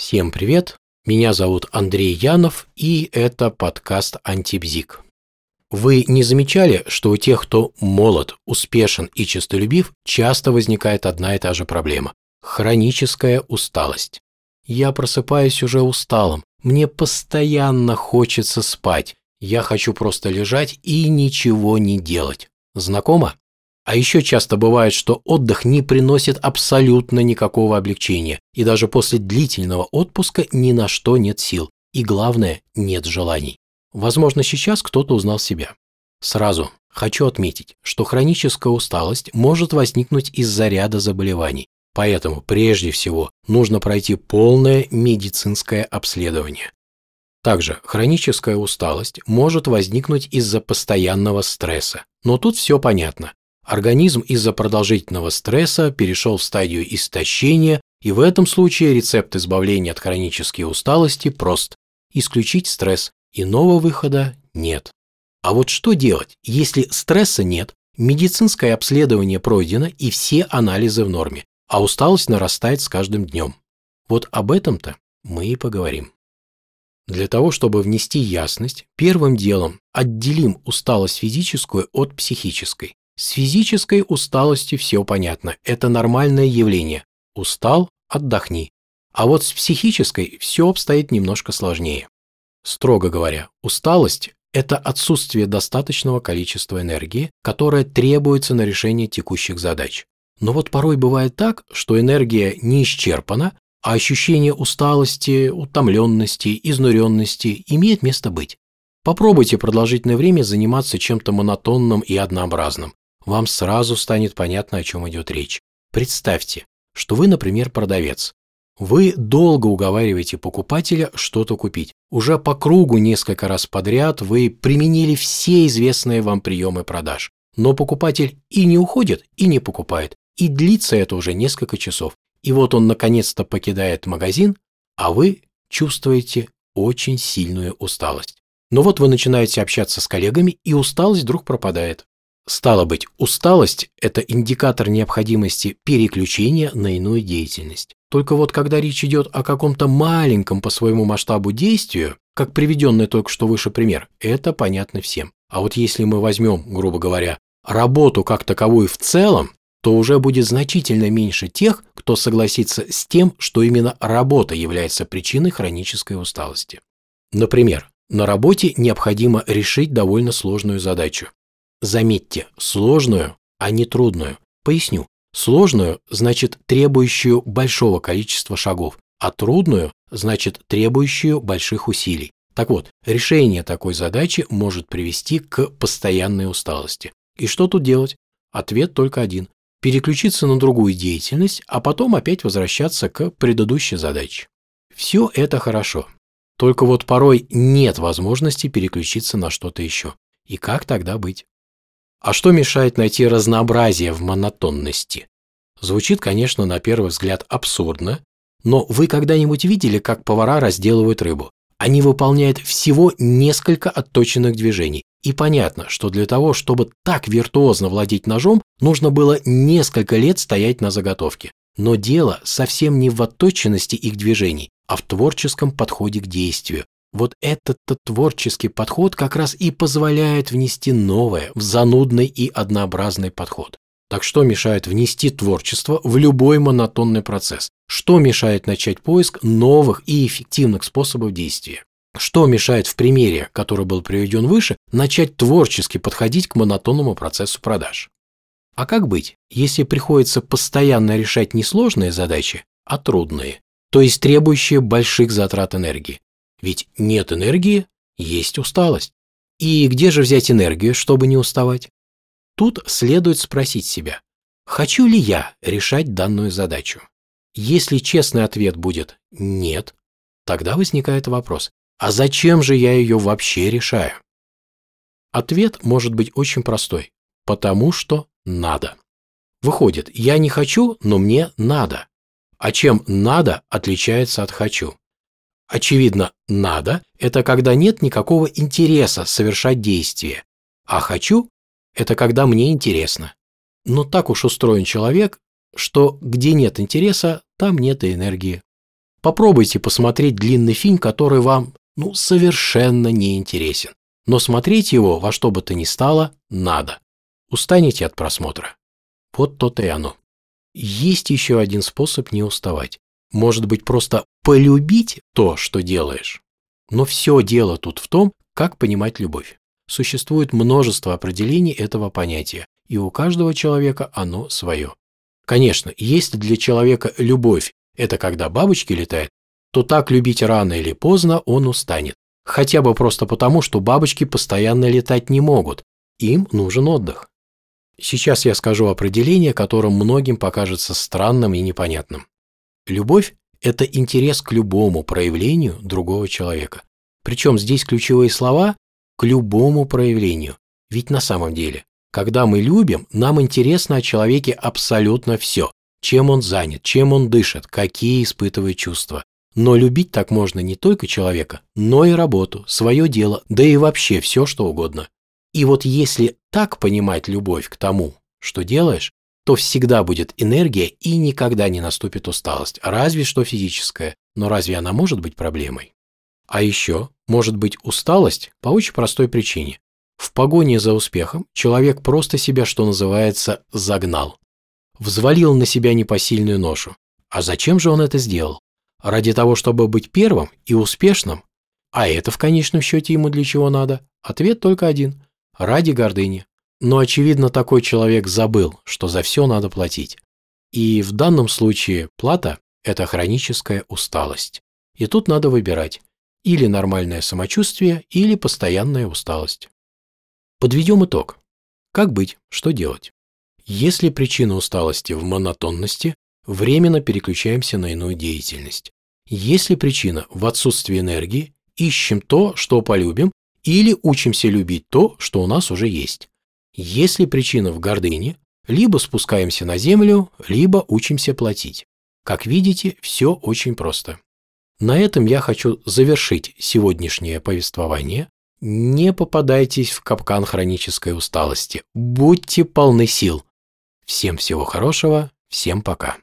Всем привет! Меня зовут Андрей Янов, и это подкаст «Антибзик». Вы не замечали, что у тех, кто молод, успешен и честолюбив, часто возникает одна и та же проблема – хроническая усталость. Я просыпаюсь уже усталым, мне постоянно хочется спать, я хочу просто лежать и ничего не делать. Знакомо? А еще часто бывает, что отдых не приносит абсолютно никакого облегчения, и даже после длительного отпуска ни на что нет сил, и главное, нет желаний. Возможно, сейчас кто-то узнал себя. Сразу хочу отметить, что хроническая усталость может возникнуть из-за ряда заболеваний, поэтому прежде всего нужно пройти полное медицинское обследование. Также хроническая усталость может возникнуть из-за постоянного стресса, но тут все понятно. Организм из-за продолжительного стресса перешел в стадию истощения, и в этом случае рецепт избавления от хронической усталости прост – исключить стресс, иного выхода нет. А вот что делать, если стресса нет, медицинское обследование пройдено и все анализы в норме, а усталость нарастает с каждым днем? Вот об этом-то мы и поговорим. Для того, чтобы внести ясность, первым делом отделим усталость физическую от психической. С физической усталостью все понятно, это нормальное явление. Устал – отдохни. А вот с психической все обстоит немножко сложнее. Строго говоря, усталость – это отсутствие достаточного количества энергии, которая требуется на решение текущих задач. Но вот порой бывает так, что энергия не исчерпана, а ощущение усталости, утомленности, изнуренности имеет место быть. Попробуйте продолжительное время заниматься чем-то монотонным и однообразным вам сразу станет понятно, о чем идет речь. Представьте, что вы, например, продавец. Вы долго уговариваете покупателя что-то купить. Уже по кругу несколько раз подряд вы применили все известные вам приемы продаж. Но покупатель и не уходит, и не покупает. И длится это уже несколько часов. И вот он наконец-то покидает магазин, а вы чувствуете очень сильную усталость. Но вот вы начинаете общаться с коллегами, и усталость вдруг пропадает. Стало быть, усталость – это индикатор необходимости переключения на иную деятельность. Только вот когда речь идет о каком-то маленьком по своему масштабу действию, как приведенный только что выше пример, это понятно всем. А вот если мы возьмем, грубо говоря, работу как таковую в целом, то уже будет значительно меньше тех, кто согласится с тем, что именно работа является причиной хронической усталости. Например, на работе необходимо решить довольно сложную задачу. Заметьте, сложную, а не трудную. Поясню. Сложную значит требующую большого количества шагов, а трудную значит требующую больших усилий. Так вот, решение такой задачи может привести к постоянной усталости. И что тут делать? Ответ только один. Переключиться на другую деятельность, а потом опять возвращаться к предыдущей задаче. Все это хорошо. Только вот порой нет возможности переключиться на что-то еще. И как тогда быть? А что мешает найти разнообразие в монотонности? Звучит, конечно, на первый взгляд абсурдно, но вы когда-нибудь видели, как повара разделывают рыбу? Они выполняют всего несколько отточенных движений. И понятно, что для того, чтобы так виртуозно владеть ножом, нужно было несколько лет стоять на заготовке. Но дело совсем не в отточенности их движений, а в творческом подходе к действию, вот этот творческий подход как раз и позволяет внести новое в занудный и однообразный подход. Так что мешает внести творчество в любой монотонный процесс? Что мешает начать поиск новых и эффективных способов действия? Что мешает в примере, который был приведен выше, начать творчески подходить к монотонному процессу продаж? А как быть, если приходится постоянно решать не сложные задачи, а трудные, то есть требующие больших затрат энергии? Ведь нет энергии, есть усталость. И где же взять энергию, чтобы не уставать? Тут следует спросить себя, хочу ли я решать данную задачу? Если честный ответ будет «нет», тогда возникает вопрос, а зачем же я ее вообще решаю? Ответ может быть очень простой, потому что надо. Выходит, я не хочу, но мне надо. А чем надо отличается от хочу? Очевидно, надо – это когда нет никакого интереса совершать действие, а хочу – это когда мне интересно. Но так уж устроен человек, что где нет интереса, там нет и энергии. Попробуйте посмотреть длинный фильм, который вам ну, совершенно не интересен. Но смотреть его во что бы то ни стало надо. Устанете от просмотра. Вот то-то и оно. Есть еще один способ не уставать. Может быть, просто полюбить то, что делаешь. Но все дело тут в том, как понимать любовь. Существует множество определений этого понятия, и у каждого человека оно свое. Конечно, если для человека любовь – это когда бабочки летают, то так любить рано или поздно он устанет. Хотя бы просто потому, что бабочки постоянно летать не могут. Им нужен отдых. Сейчас я скажу определение, которое многим покажется странным и непонятным. Любовь – это интерес к любому проявлению другого человека. Причем здесь ключевые слова «к любому проявлению». Ведь на самом деле, когда мы любим, нам интересно о человеке абсолютно все. Чем он занят, чем он дышит, какие испытывает чувства. Но любить так можно не только человека, но и работу, свое дело, да и вообще все, что угодно. И вот если так понимать любовь к тому, что делаешь, то всегда будет энергия и никогда не наступит усталость, разве что физическая. Но разве она может быть проблемой? А еще может быть усталость по очень простой причине. В погоне за успехом человек просто себя, что называется, загнал. Взвалил на себя непосильную ношу. А зачем же он это сделал? Ради того, чтобы быть первым и успешным? А это в конечном счете ему для чего надо? Ответ только один – ради гордыни. Но, очевидно, такой человек забыл, что за все надо платить. И в данном случае плата – это хроническая усталость. И тут надо выбирать – или нормальное самочувствие, или постоянная усталость. Подведем итог. Как быть, что делать? Если причина усталости в монотонности, временно переключаемся на иную деятельность. Если причина в отсутствии энергии, ищем то, что полюбим, или учимся любить то, что у нас уже есть. Если причина в гордыне, либо спускаемся на землю, либо учимся платить. Как видите, все очень просто. На этом я хочу завершить сегодняшнее повествование. Не попадайтесь в капкан хронической усталости. Будьте полны сил. Всем всего хорошего, всем пока.